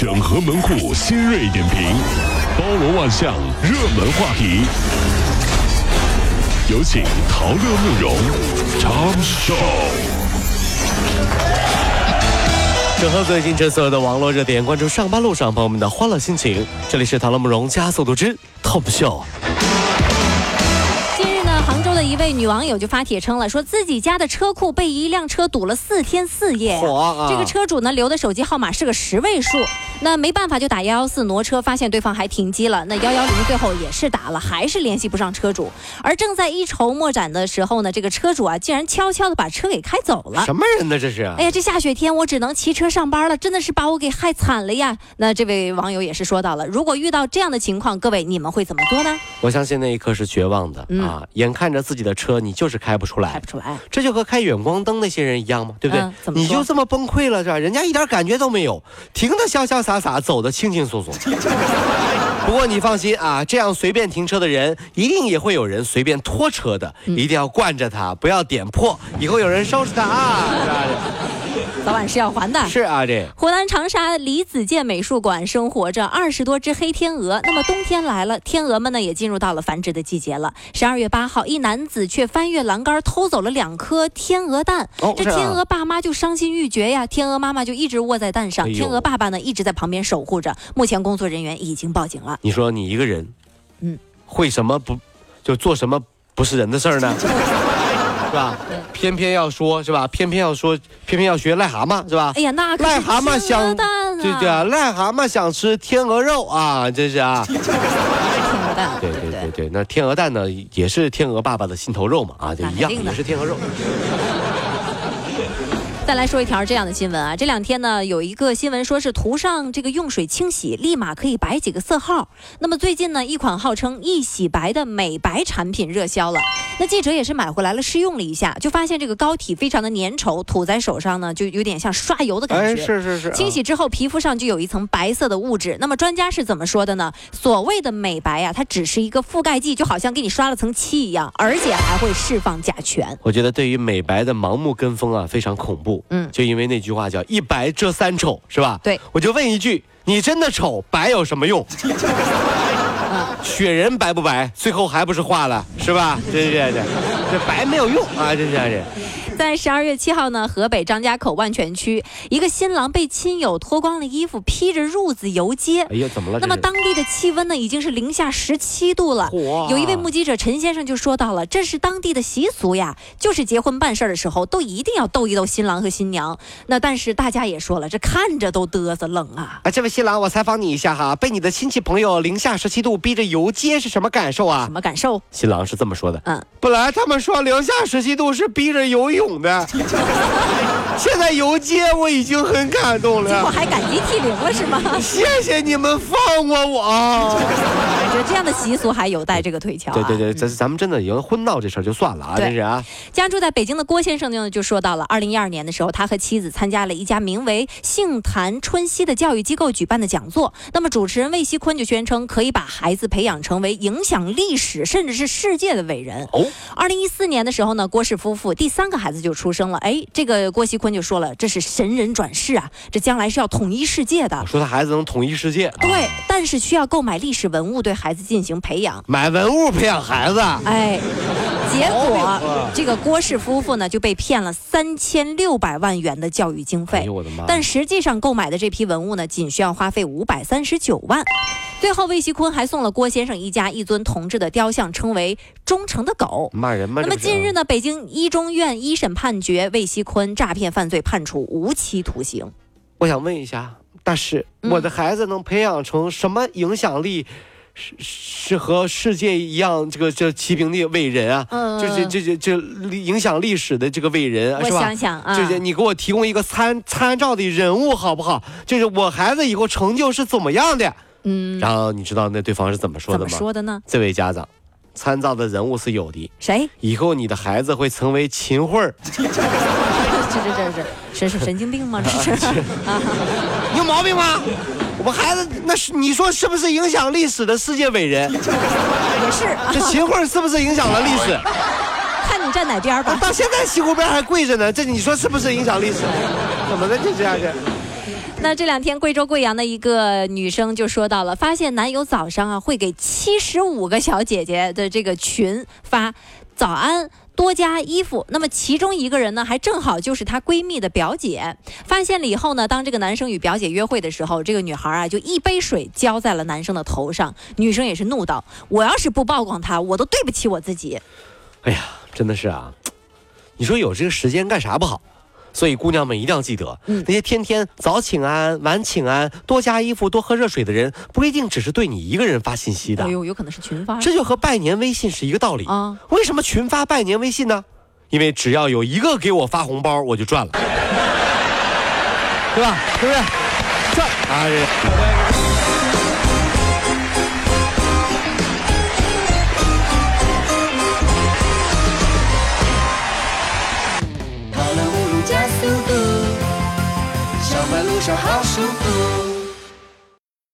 整合门户新锐点评，包罗万象，热门话题。有请陶乐慕容长寿。整合最近这所有的网络热点，关注上班路上朋友们的欢乐心情。这里是陶乐慕容加速度之 Top Show。一位女网友就发帖称了，说自己家的车库被一辆车堵了四天四夜。嚯啊这个车主呢留的手机号码是个十位数，那没办法就打幺幺四挪车，发现对方还停机了。那幺幺零最后也是打了，还是联系不上车主。而正在一筹莫展的时候呢，这个车主啊竟然悄悄的把车给开走了。什么人呢？这是？哎呀，这下雪天我只能骑车上班了，真的是把我给害惨了呀！那这位网友也是说到了，如果遇到这样的情况，各位你们会怎么做呢？我相信那一刻是绝望的、嗯啊！眼看着自己的车，你就是开不出来开不，出来。这就和开远光灯那些人一样嘛，对不对？你就这么崩溃了是吧？人家一点感觉都没有，停的潇潇洒洒，走的轻轻松松。不过你放心啊，这样随便停车的人，一定也会有人随便拖车的，嗯一定要惯着他，不要点破，以后有人收拾他啊！早晚是要还的。是啊，这湖南长沙李子健美术馆生活着二十多只黑天鹅。那么冬天来了，天鹅们呢也进入到了繁殖的季节了。十二月八号，一男子却翻越栏杆偷走了两颗天鹅蛋。这天鹅爸妈就伤心欲绝呀，天鹅妈妈就一直卧在蛋上，哎天鹅爸爸呢一直在旁边守护着。目前工作人员已经报警了。你说你一个人，嗯，会什么不就做什么不是人的事儿呢？是吧？偏偏要说是吧？偏偏要说，偏偏要学癞蛤蟆是吧？哎呀，那癞蛤蟆想！对对啊，癞蛤蟆想吃天鹅肉啊，真是啊！天鹅蛋，对对对对，那天鹅蛋呢，也是天鹅爸爸的心头肉嘛啊，就一样，也是天鹅肉。再来说一条这样的新闻啊，这两天呢有一个新闻说是涂上这个用水清洗，立马可以白几个色号。那么最近呢，一款号称易洗白的美白产品热销了。那记者也是买回来了试用了一下，就发现这个膏体非常的粘稠，涂在手上呢就有点像刷油的感哎，觉。是是是啊，清洗之后，皮肤上就有一层白色的物质。那么专家是怎么说的呢？所谓的美白啊，它只是一个覆盖剂，就好像给你刷了层漆一样，而且还会释放甲醛。我觉得对于美白的盲目跟风啊，非常恐怖。嗯就因为那句话叫“一白遮三丑”，是吧？对。我就问一句，你真的丑，白有什么用？雪人白不白？最后还不是化了，是吧？真是这，这白没有用啊！真是这。在十二月七号呢，河北张家口万全区，一个新郎被亲友脱光了衣服，披着褥子游街。哎呀，怎么了？那么当地的气温呢，已经是零下十七度了。嚯有一位目击者陈先生就说到了，这是当地的习俗呀，就是结婚办事的时候都一定要逗一逗新郎和新娘。那但是大家也说了，这看着都嘚瑟冷啊。啊，这位新郎，我采访你一下哈，被你的亲戚朋友零下十七度逼着游街是什么感受啊什？么感受？新郎是这么说的，嗯，本来他们说零下十七度是逼着游泳的，现在游街我已经很感动结果了，还感激涕零了是吗？谢谢你们放过我。我觉得这样的习俗还有待这个推敲、啊。对对对，咱咱们真的已经婚闹这事儿就算了啊，对真是啊，家住在北京的郭先生呢，就说到了，二零一二年的时候，他和妻子参加了一家名为“杏坛春熙”的教育机构举办的讲座。那么主持人魏锡坤就宣称，可以把孩子培养成为影响历史甚至是世界的伟人。哦，二零一四年的时候呢，郭氏夫妇第三个孩子就出生了。哎，这个郭锡坤就说了，这是神人转世啊，这将来是要统一世界的。说他孩子能统一世界，对，但是需要购买历史文物对孩子进行培养。买文物培养孩子，哎，结果啊这个郭氏夫妇呢就被骗了三千六百万元的教育经哎费呦，我的妈！但实际上购买的这批文物呢，仅需要花费五百三十九万。最后，魏锡坤还送了郭先生一家一尊铜制的雕像，称为“忠诚的狗”。骂人吗？那么近日呢，北京一中院一审判决魏锡坤诈骗犯罪判处无期徒刑。我想问一下大师，嗯我的孩子能培养成什么影响力？是是和世界一样，这个这齐平的伟人啊，嗯就是这这这影响历史的这个伟人，我是吧？想想啊，就是你给我提供一个参参照的人物好不好？就是我孩子以后成就是怎么样的？嗯，然后你知道那对方是怎么说的吗？说的呢？这位家长，参照的人物是有的，谁？以后你的孩子会成为秦桧儿，这这这这这是神经病吗？这是 啊，你有毛病吗？我孩子那是你说是不是影响历史的世界伟人？也是啊，这秦桧是不是影响了历史？看你站哪边儿吧。到现在西湖边还跪着呢，这你说是不是影响历史？怎么的就这样的？那这两天，贵州贵阳的一个女生就说到了，发现男友早上啊会给七十五个小姐姐的这个群发早安。多加衣服，那么其中一个人呢，还正好就是她闺蜜的表姐。发现了以后呢，当这个男生与表姐约会的时候，这个女孩啊就一杯水浇在了男生的头上。女生也是怒道：“我要是不曝光他，我都对不起我自己。”哎呀，真的是啊，你说有这个时间干啥不好？所以姑娘们一定要记得，那些天天早请安、晚请安、多加衣服、多喝热水的人，不一定只是对你一个人发信息的。哎呦，有可能是群发。这就和拜年微信是一个道理啊。为什么群发拜年微信呢？因为只要有一个给我发红包，我就赚了，对吧？对不对？赚啊！好舒服。